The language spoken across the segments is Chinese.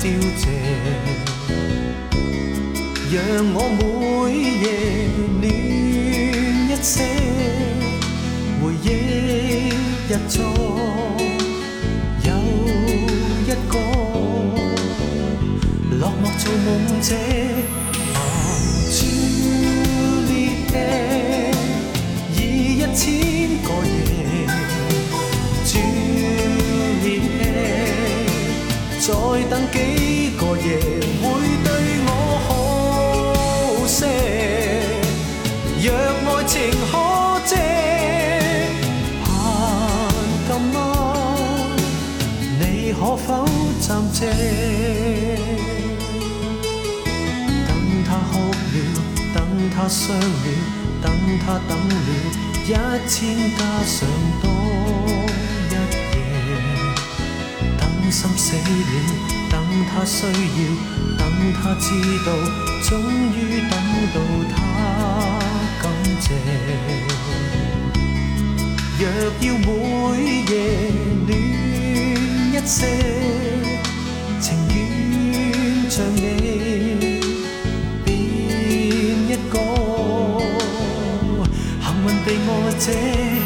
凋谢，让我每夜暖一些。回忆日初，有一个落寞造梦者。再等几个夜会对我好些。若爱情可借，盼今晚你可否暂借？等他哭了，等他伤了，等他等了一千加上多。心死了，等他需要，等他知道，终于等到他感谢。若要每夜暖一些，情愿像你变一个幸运地爱者。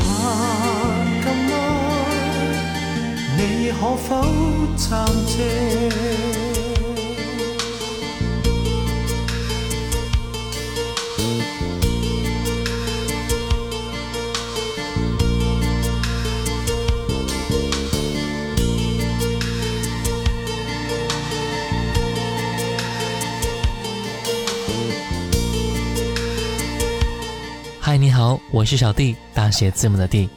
怕盼今晚，你可否暂借？我是小 D，大写字母的 D。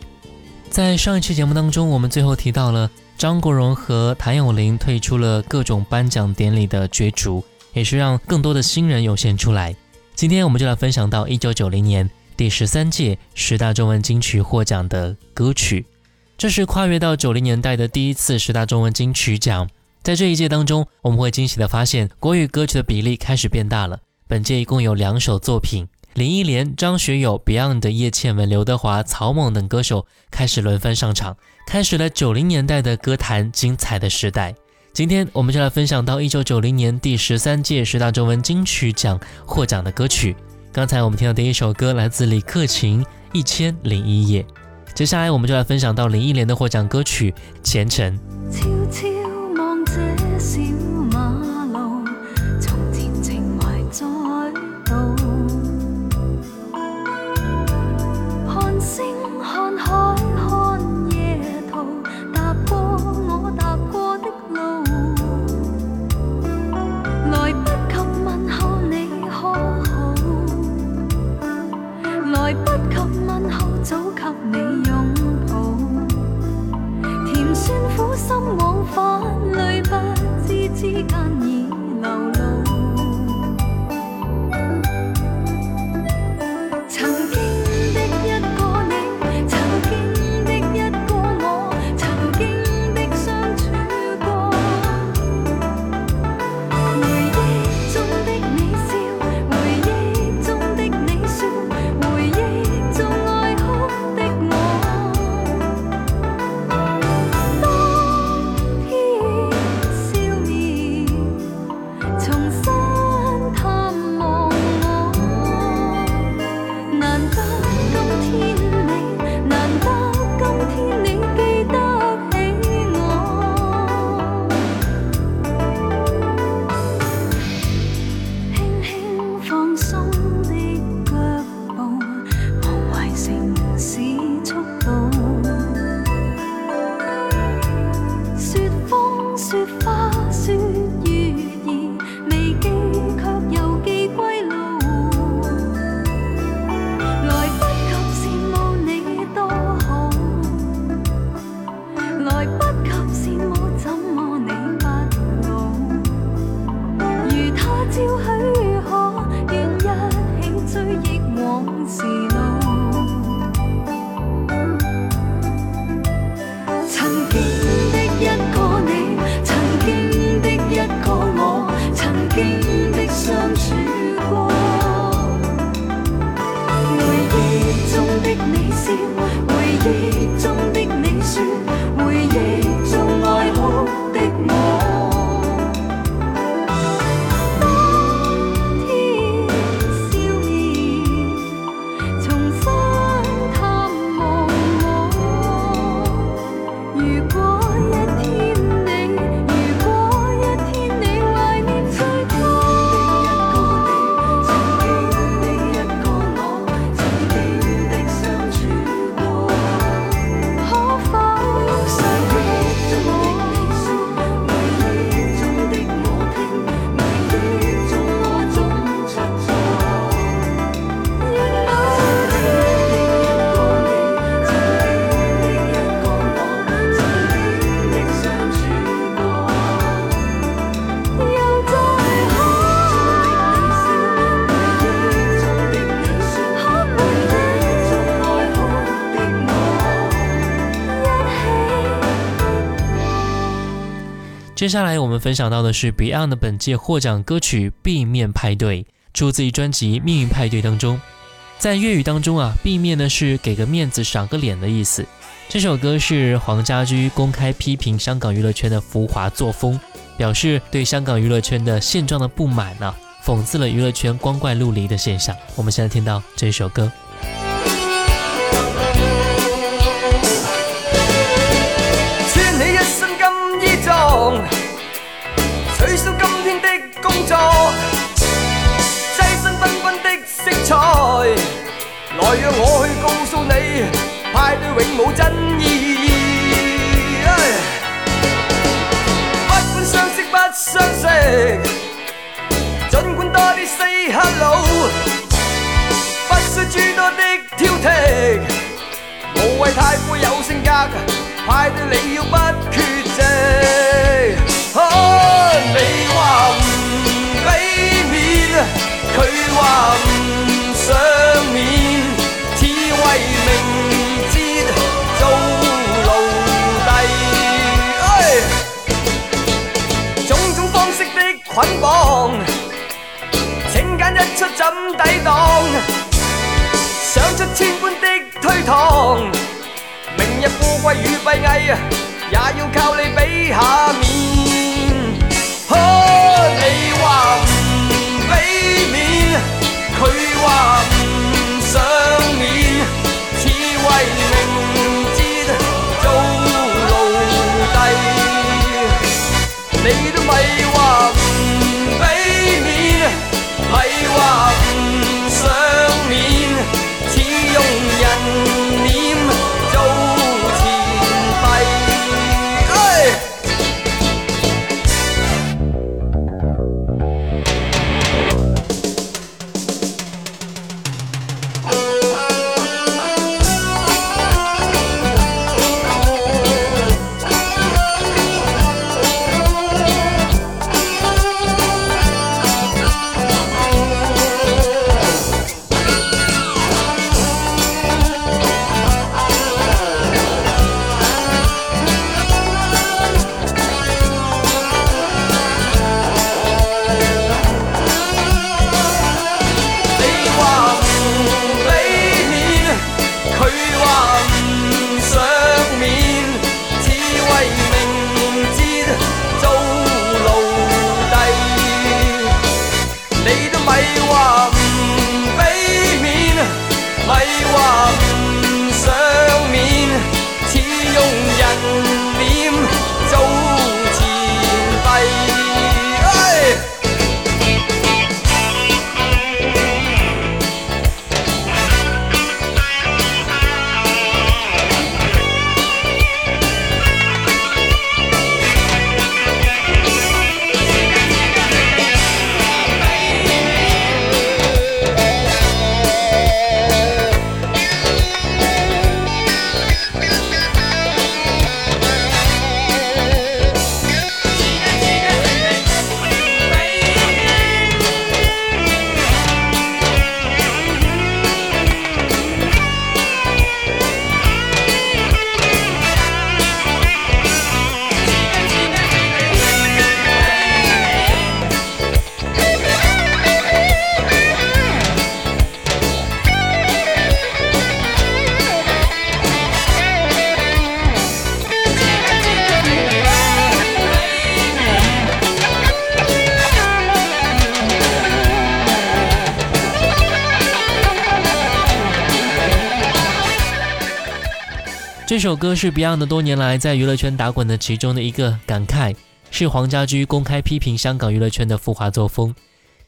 在上一期节目当中，我们最后提到了张国荣和谭咏麟退出了各种颁奖典礼的角逐，也是让更多的新人涌现出来。今天我们就来分享到1990年第十三届十大中文金曲获奖的歌曲。这是跨越到90年代的第一次十大中文金曲奖。在这一届当中，我们会惊喜的发现国语歌曲的比例开始变大了。本届一共有两首作品。林忆莲、张学友、Beyond 叶倩文、刘德华、草蜢等歌手开始轮番上场，开始了九零年代的歌坛精彩的时代。今天我们就来分享到一九九零年第十三届十大中文金曲奖获奖的歌曲。刚才我们听到的第一首歌来自李克勤《一千零一夜》，接下来我们就来分享到林忆莲的获奖歌曲《前程》。接下来我们分享到的是 Beyond 的本届获奖歌曲《避面派对》，出自于专辑《命运派对》当中。在粤语当中啊，“避面呢是给个面子、赏个脸的意思。这首歌是黄家驹公开批评香港娱乐圈的浮华作风，表示对香港娱乐圈的现状的不满呢，讽刺了娱乐圈光怪陆离的现象。我们现在听到这首歌。来，让我去告诉你，派对永无真意义。不管相识不相识，尽管多啲 say hello，不需诸多的挑剔，无谓太富有性格，派对你要不缺。怎抵擋？想出千般的推搪，明日富貴與閉翳，也要靠你俾下面。呵，你話唔俾面，佢話唔想面，似為明哲做奴隸，你都咪。这首歌是 Beyond 多年来在娱乐圈打滚的其中的一个感慨，是黄家驹公开批评香港娱乐圈的浮华作风。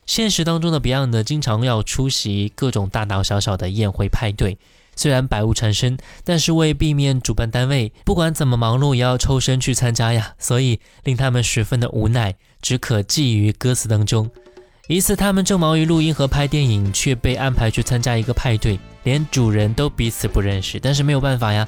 现实当中的 Beyond 经常要出席各种大大小小的宴会派对，虽然百物缠身，但是为避免主办单位不管怎么忙碌也要抽身去参加呀，所以令他们十分的无奈，只可寄于歌词当中。一次他们正忙于录音和拍电影，却被安排去参加一个派对，连主人都彼此不认识，但是没有办法呀。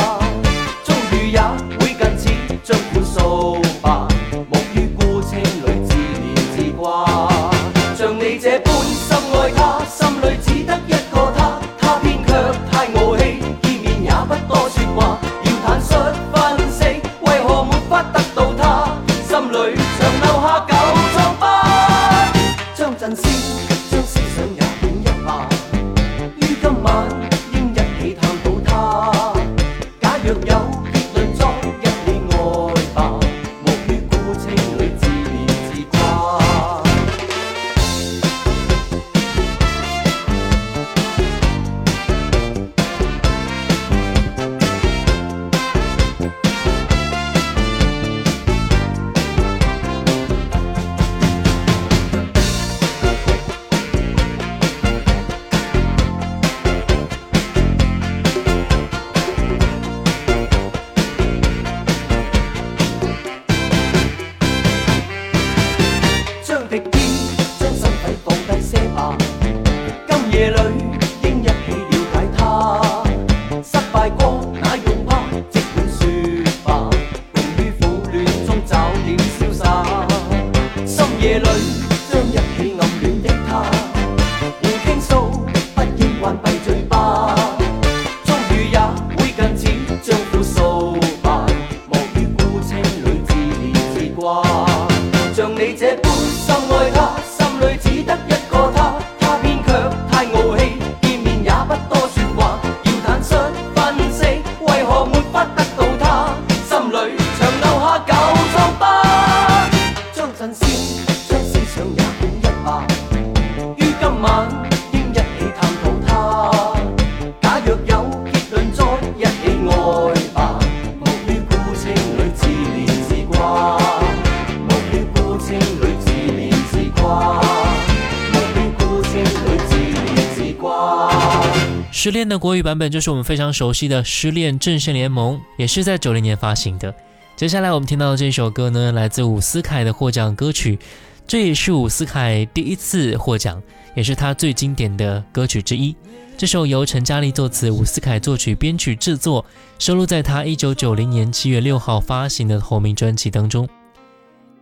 本就是我们非常熟悉的《失恋阵线联盟》，也是在九零年发行的。接下来我们听到的这首歌呢，来自伍思凯的获奖歌曲，这也是伍思凯第一次获奖，也是他最经典的歌曲之一。这首由陈嘉莉作词，伍思凯作曲、编曲、制作，收录在他一九九零年七月六号发行的同名专辑当中。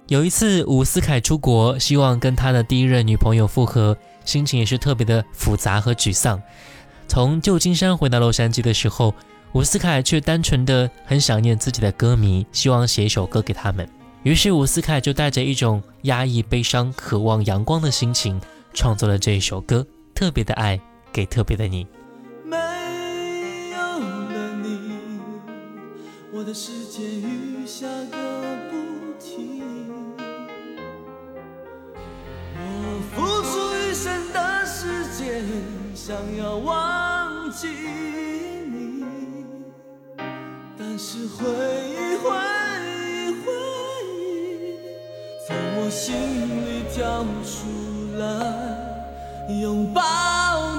有一次，伍思凯出国，希望跟他的第一任女朋友复合，心情也是特别的复杂和沮丧。从旧金山回到洛杉矶的时候，伍思凯却单纯的很想念自己的歌迷，希望写一首歌给他们。于是，伍思凯就带着一种压抑、悲伤、渴望阳光的心情，创作了这一首歌《特别的爱给特别的你》。没有了你，我的世界雨下个不停。我付出一生的时间。想要忘记你，但是回忆，回忆，回忆从我心里跳出来，拥抱。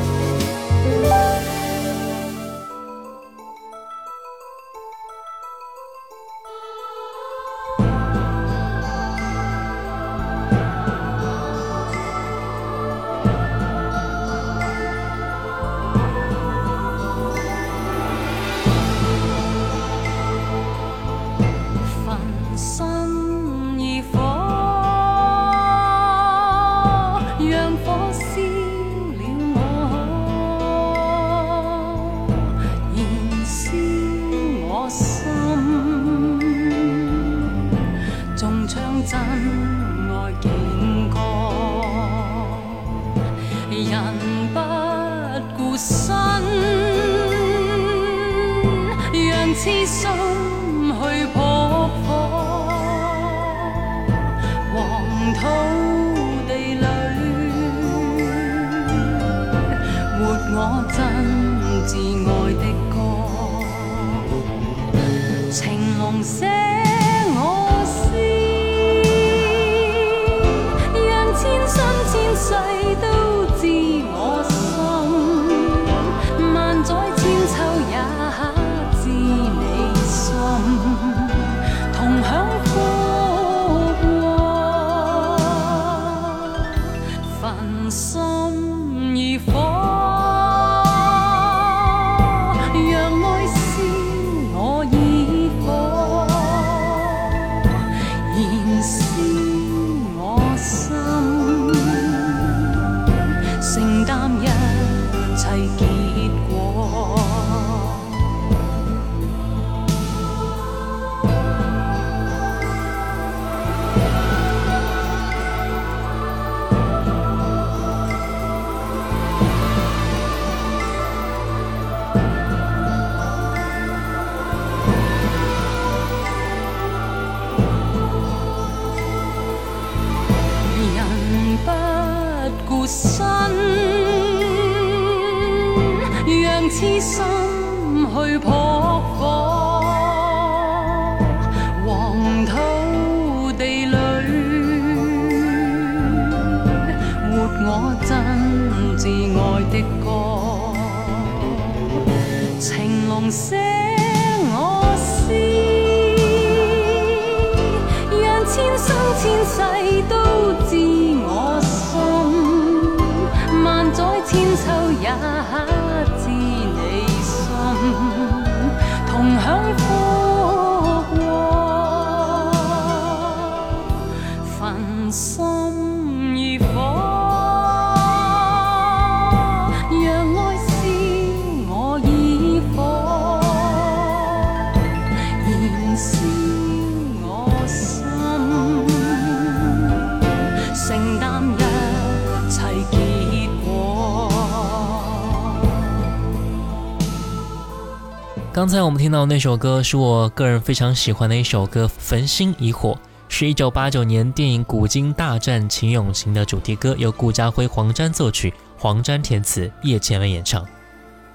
刚才我们听到那首歌是我个人非常喜欢的一首歌，《焚心以火》是一九八九年电影《古今大战秦俑情》的主题歌，由顾嘉辉、黄沾作曲，黄沾填词，叶倩文演唱。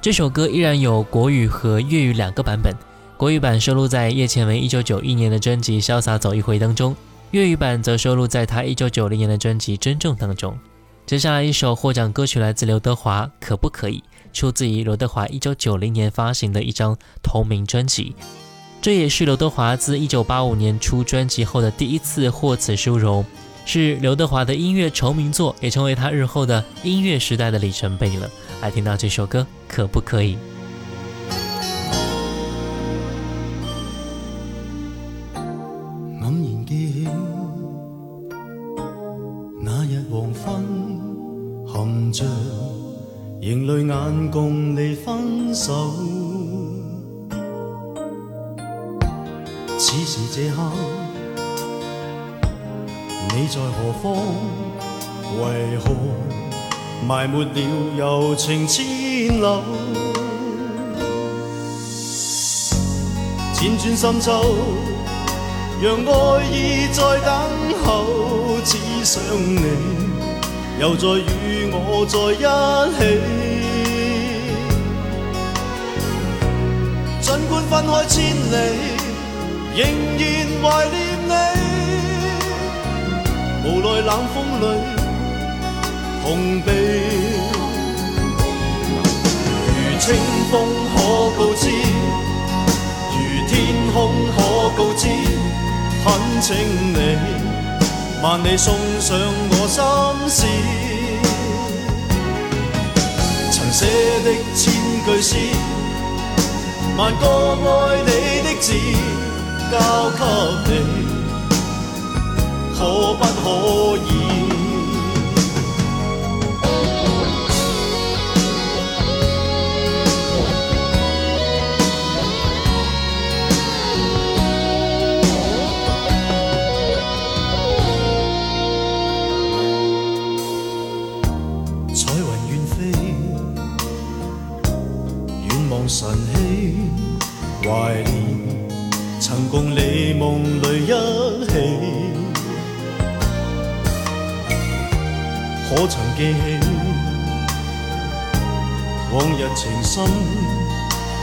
这首歌依然有国语和粤语两个版本，国语版收录在叶倩文一九九一年的专辑《潇洒走一回》当中，粤语版则收录在她一九九零年的专辑《真正》当中。接下来一首获奖歌曲来自刘德华，《可不可以》。出自于刘德华一九九零年发行的一张同名专辑，这也是刘德华自一九八五年出专辑后的第一次获此殊荣，是刘德华的音乐成名作，也成为他日后的音乐时代的里程碑了。来听到这首歌，可不可以？着凝泪眼，共你分手。此时这刻，你在何方？为何埋没了柔情千缕？辗转深秋，让爱意在等候，只想你。又再与我在一起，尽管分开千里，仍然怀念你。无奈冷风里，痛悲。如清风可告知，如天空可告知，恳请你。万里送上我心事，曾写的千句诗，万个爱你的字，交给你，可不可以？神气，怀念，曾共你梦里一起。可曾记起往日情深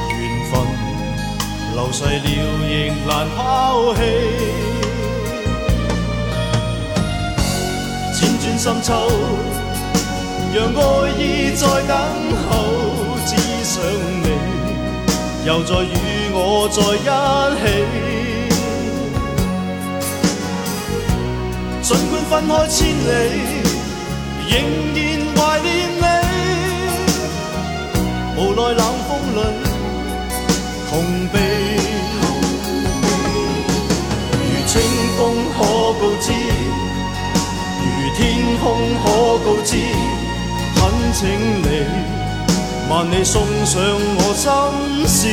缘分流逝了仍难抛弃。千转深秋，让爱意在等候，只想。又再与我在一起，尽管分开千里，仍然怀念你。无奈冷风里，痛悲。如清风可告知，如天空可告知，恳请你。盼你送上我心事，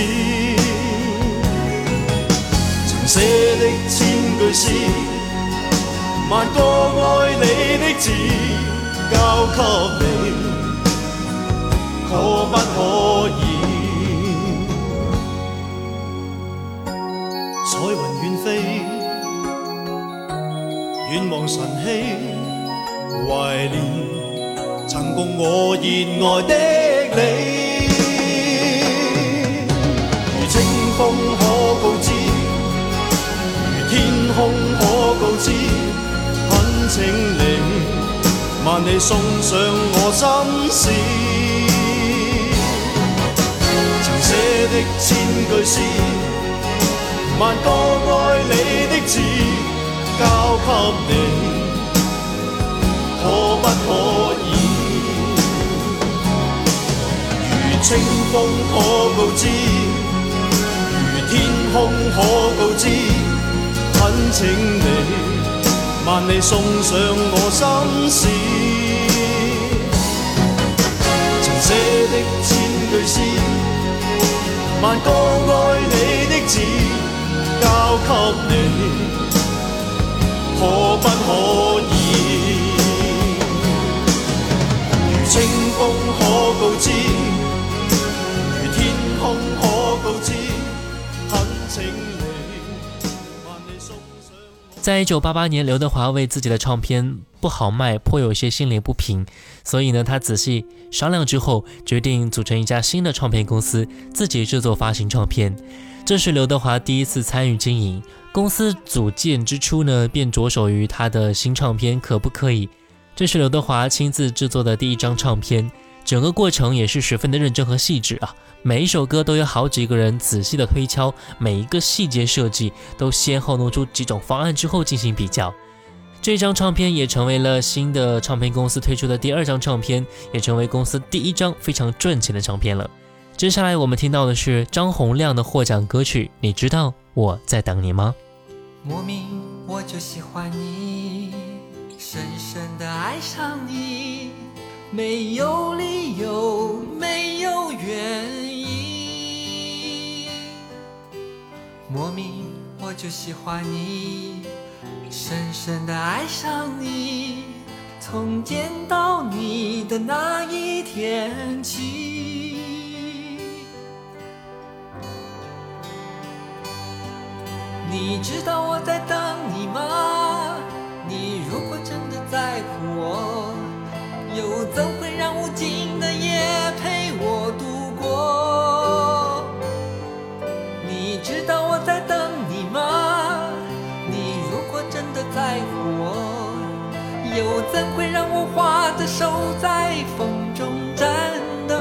曾写的千句诗，万个爱你的字，交给你，可不可以？彩云远飞，远望晨曦，怀念曾共我热爱的。你，如清风可告知，如天空可告知，恳请你万里送上我心事。曾写的千句诗，万个爱你的字，交给你，可不可？清风可告知，如天空可告知，恳请你万里送上我心事。曾写的千句诗，万个爱你的字，交给你，可不可以？如清风可告知。在一九八八年，刘德华为自己的唱片不好卖，颇有些心理不平，所以呢，他仔细商量之后，决定组成一家新的唱片公司，自己制作发行唱片。这是刘德华第一次参与经营公司组建之初呢，便着手于他的新唱片可不可以？这是刘德华亲自制作的第一张唱片。整个过程也是十分的认真和细致啊，每一首歌都有好几个人仔细的推敲，每一个细节设计都先后弄出几种方案之后进行比较。这张唱片也成为了新的唱片公司推出的第二张唱片，也成为公司第一张非常赚钱的唱片了。接下来我们听到的是张洪量的获奖歌曲，你知道我在等你吗？莫名我就喜欢你，你。深深的爱上没有理由，没有原因，莫名我就喜欢你，深深地爱上你，从见到你的那一天起。你知道我在等你吗？你如果真的在乎我。又怎会让无尽的夜陪我度过？你知道我在等你吗？你如果真的在乎我，又怎会让我花的手在风中颤抖？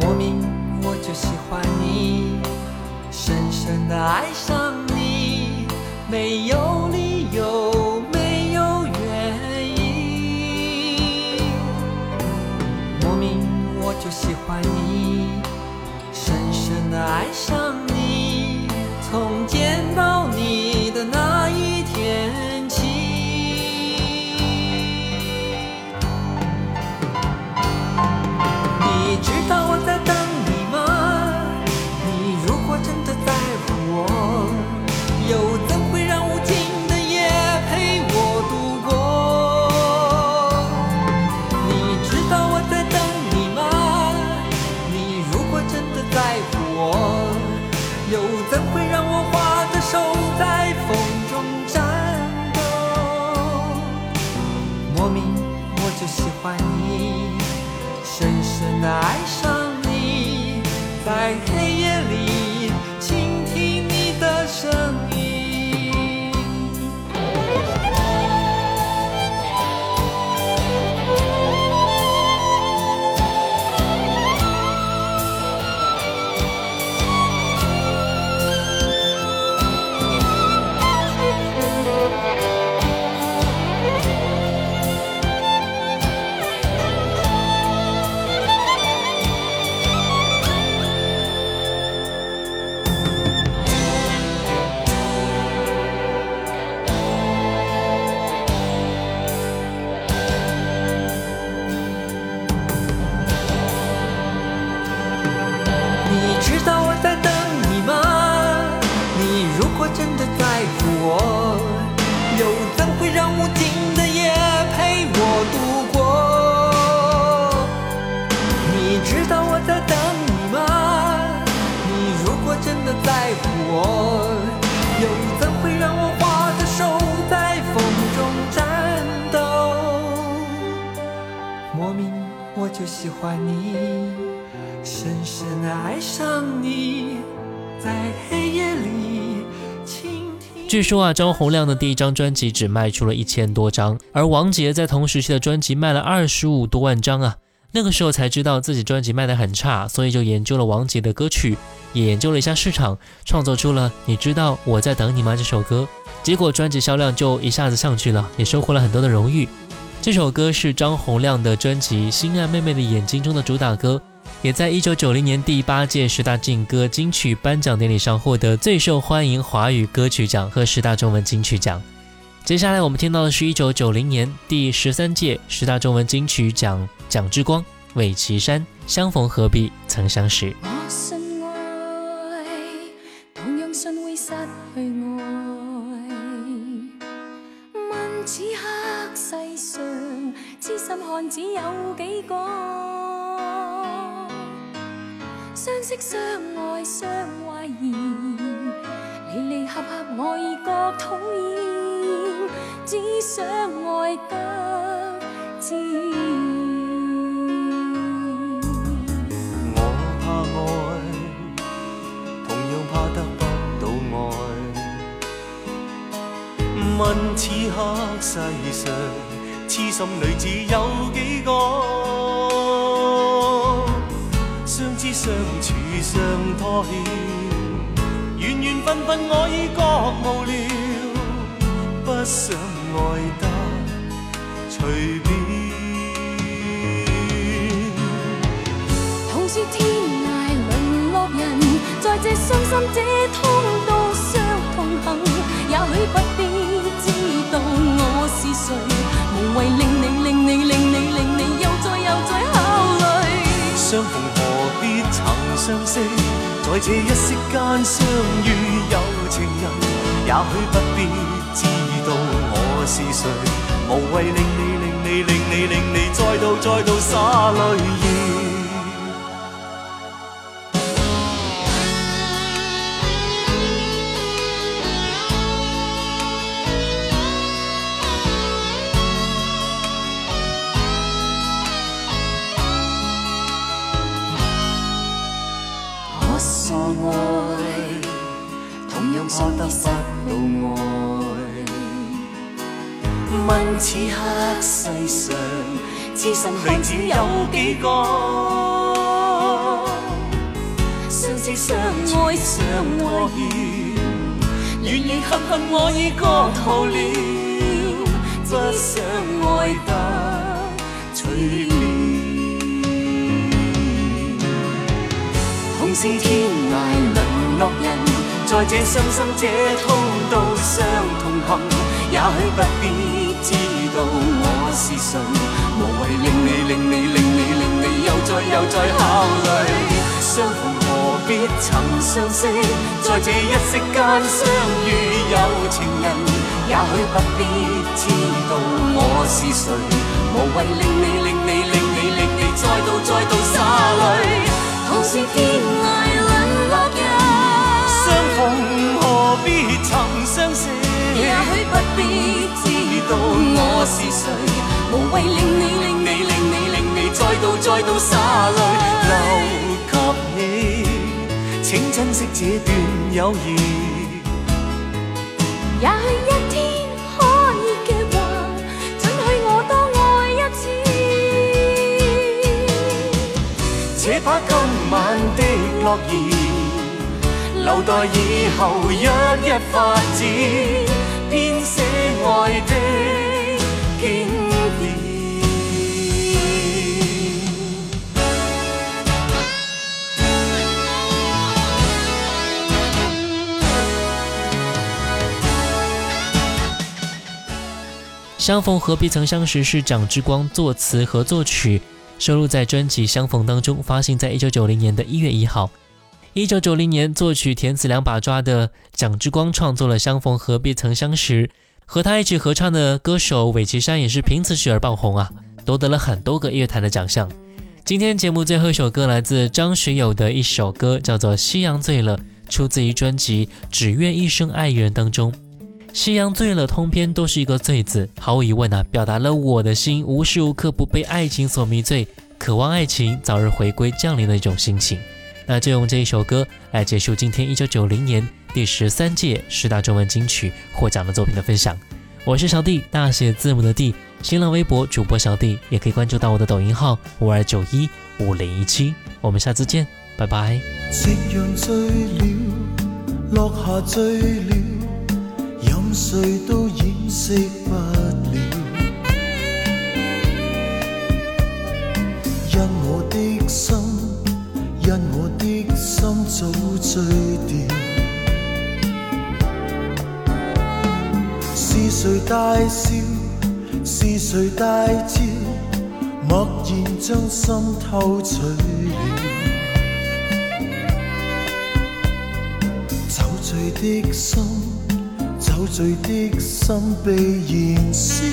莫名我就喜欢你，深深的爱上你，没有。爱上。据说啊，张洪亮的第一张专辑只卖出了一千多张，而王杰在同时期的专辑卖了二十五多万张啊。那个时候才知道自己专辑卖的很差，所以就研究了王杰的歌曲，也研究了一下市场，创作出了《你知道我在等你吗》这首歌。结果专辑销量就一下子上去了，也收获了很多的荣誉。这首歌是张洪亮的专辑《心爱妹妹的眼睛》中的主打歌。也在一九九零年第八届十大劲歌金曲颁奖典礼上获得最受欢迎华语歌曲奖和十大中文金曲奖。接下来我们听到的是一九九零年第十三届十大中文金曲奖蒋之光魏绮珊相逢何必曾相识。相识相爱相怀疑，离离合合我已觉讨厌，只想爱得自然。我怕爱，同样怕得不到爱。问此刻世上痴心女子有几个？相处相拖欠，缘缘份份我已觉无聊，不想爱得随便。同是天涯沦落人，在这伤心这痛都相同。也许不必知道我是谁，无谓令你令你令你令你又再又再考虑。不必曾相识，在这一息间相遇有情人，也许不必知道我是谁，无谓令你令你令你令你再度再度洒泪雨。有幾個相知相愛、相愛完，離離合合我已過透了，不想愛得隨便。同是天涯沦落人，在這傷心者通道相同行，也許不必知道。是谁？无谓令你令你令你令你又再又再考虑。相逢何必曾相识，在这一息间相遇有情人，也许不必知道我是谁。无谓令你令你令你令你再度再度洒泪。同是天涯沦落人，相逢何必曾相识，也许不必。知到我是谁，无谓令你令你令你令你再度再度洒泪。留给你，请珍惜这段友谊。也许一天可以嘅话，准许我多爱一次。且把今晚的诺言，留待以后一一发展。爱的相逢何必曾相识是蒋之光作词和作曲，收录在专辑《相逢》当中，发行在一九九零年的一月一号。一九九零年，作曲填词两把抓的蒋志光创作了《相逢何必曾相识》，和他一起合唱的歌手韦绮珊也是凭此曲而爆红啊，夺得了很多个乐坛的奖项。今天节目最后一首歌来自张学友的一首歌，叫做《夕阳醉了》，出自于专辑《只愿一生爱一人》当中。《夕阳醉了》通篇都是一个“醉”字，毫无疑问啊，表达了我的心无时无刻不被爱情所迷醉，渴望爱情早日回归降临的一种心情。那就用这一首歌来结束今天一九九零年第十三届十大中文金曲获奖的作品的分享。我是小弟，大写字母的弟，新浪微博主播小弟，也可以关注到我的抖音号五二九一五零一七。我们下次见，拜拜。夕阳醉醉了，了，了。落任谁都掩饰不我的酒醉掉，是谁大笑，是谁大叫，默然将心偷取了。酒醉的心，酒醉的心被燃烧，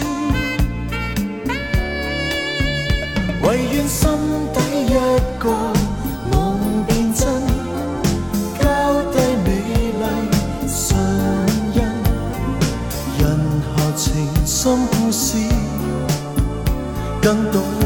唯愿心底一个。感懂。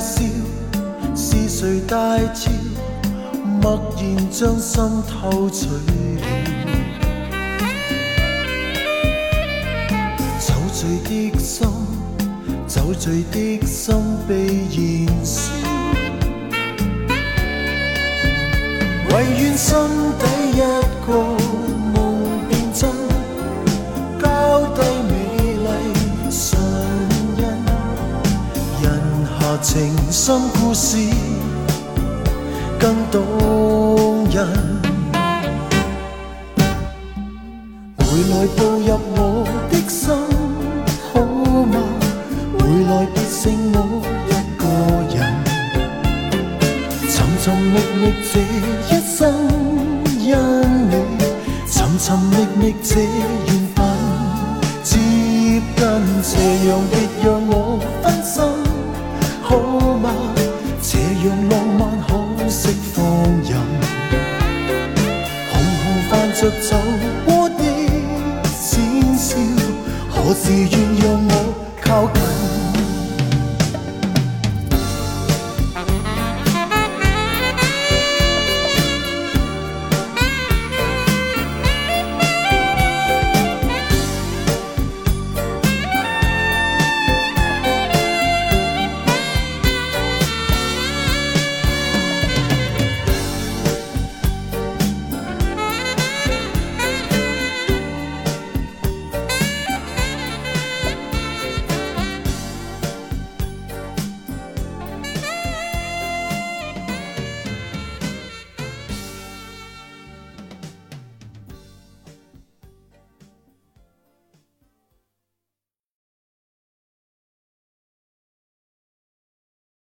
笑，是谁大笑？默然将心偷取了。酒醉的心，酒醉的心被燃烧。唯愿心底一个。心故事更动人，回来步入我的心，好吗？回来别剩我一个人。寻寻觅觅这一生因你，寻寻觅觅这缘份接近斜阳的。着走过的浅笑，何时愿？意？